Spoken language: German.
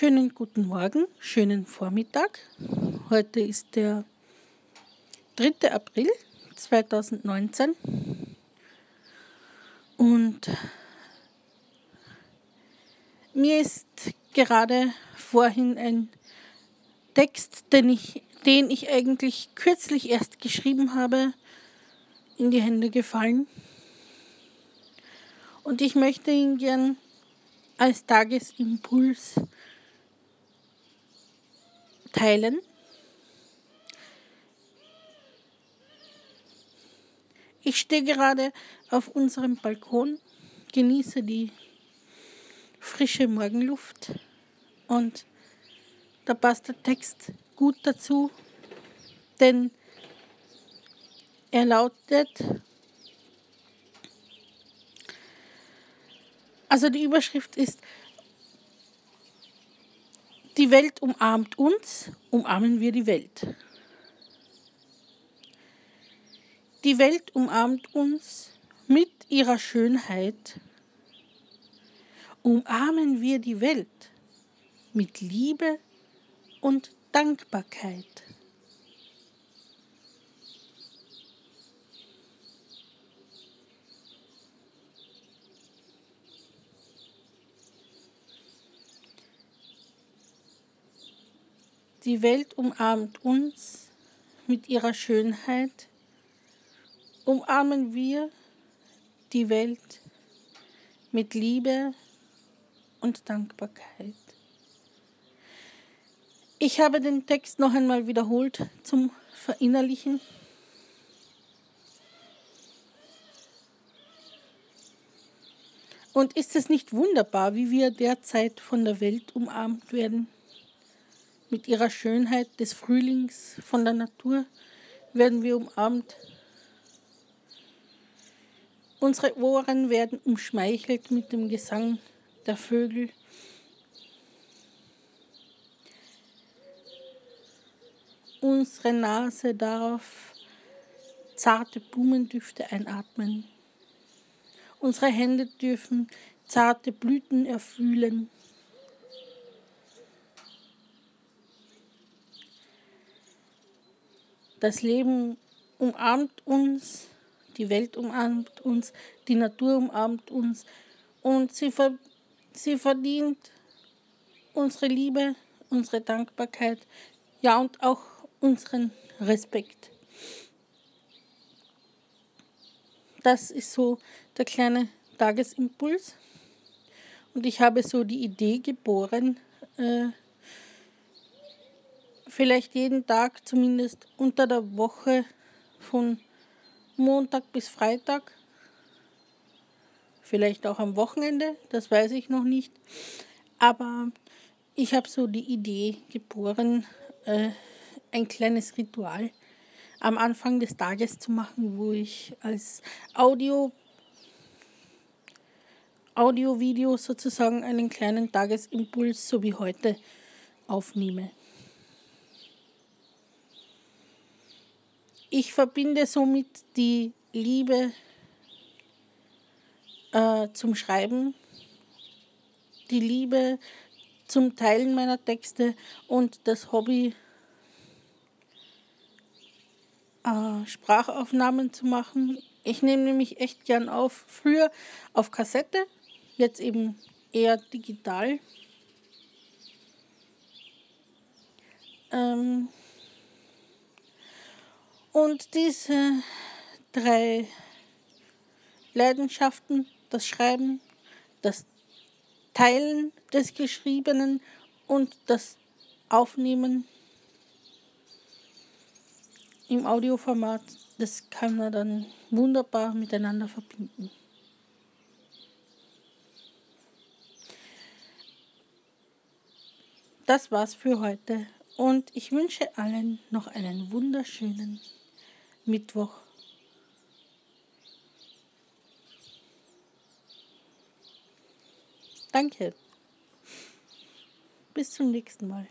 Schönen guten Morgen, schönen Vormittag. Heute ist der 3. April 2019 und mir ist gerade vorhin ein Text, den ich, den ich eigentlich kürzlich erst geschrieben habe, in die Hände gefallen. Und ich möchte ihn gern als Tagesimpuls teilen. Ich stehe gerade auf unserem Balkon, genieße die frische Morgenluft und da passt der Text gut dazu, denn er lautet, also die Überschrift ist die Welt umarmt uns, umarmen wir die Welt. Die Welt umarmt uns mit ihrer Schönheit. Umarmen wir die Welt mit Liebe und Dankbarkeit. Die Welt umarmt uns mit ihrer Schönheit. Umarmen wir die Welt mit Liebe und Dankbarkeit. Ich habe den Text noch einmal wiederholt zum Verinnerlichen. Und ist es nicht wunderbar, wie wir derzeit von der Welt umarmt werden? Mit ihrer Schönheit des Frühlings von der Natur werden wir umarmt. Unsere Ohren werden umschmeichelt mit dem Gesang der Vögel. Unsere Nase darf zarte Blumendüfte einatmen. Unsere Hände dürfen zarte Blüten erfühlen. Das Leben umarmt uns, die Welt umarmt uns, die Natur umarmt uns und sie, ver sie verdient unsere Liebe, unsere Dankbarkeit, ja und auch unseren Respekt. Das ist so der kleine Tagesimpuls. Und ich habe so die Idee geboren, äh, vielleicht jeden Tag, zumindest unter der Woche von Montag bis Freitag, vielleicht auch am Wochenende, das weiß ich noch nicht. Aber ich habe so die Idee geboren, äh, ein kleines Ritual am Anfang des Tages zu machen, wo ich als Audio Audio-Video sozusagen einen kleinen Tagesimpuls, so wie heute, aufnehme. Ich verbinde somit die Liebe äh, zum Schreiben, die Liebe zum Teilen meiner Texte und das Hobby, äh, Sprachaufnahmen zu machen. Ich nehme nämlich echt gern auf, früher auf Kassette, jetzt eben eher digital. Ähm, und diese drei Leidenschaften, das Schreiben, das Teilen des Geschriebenen und das Aufnehmen im Audioformat, das kann man dann wunderbar miteinander verbinden. Das war's für heute und ich wünsche allen noch einen wunderschönen Mittwoch. Danke. Bis zum nächsten Mal.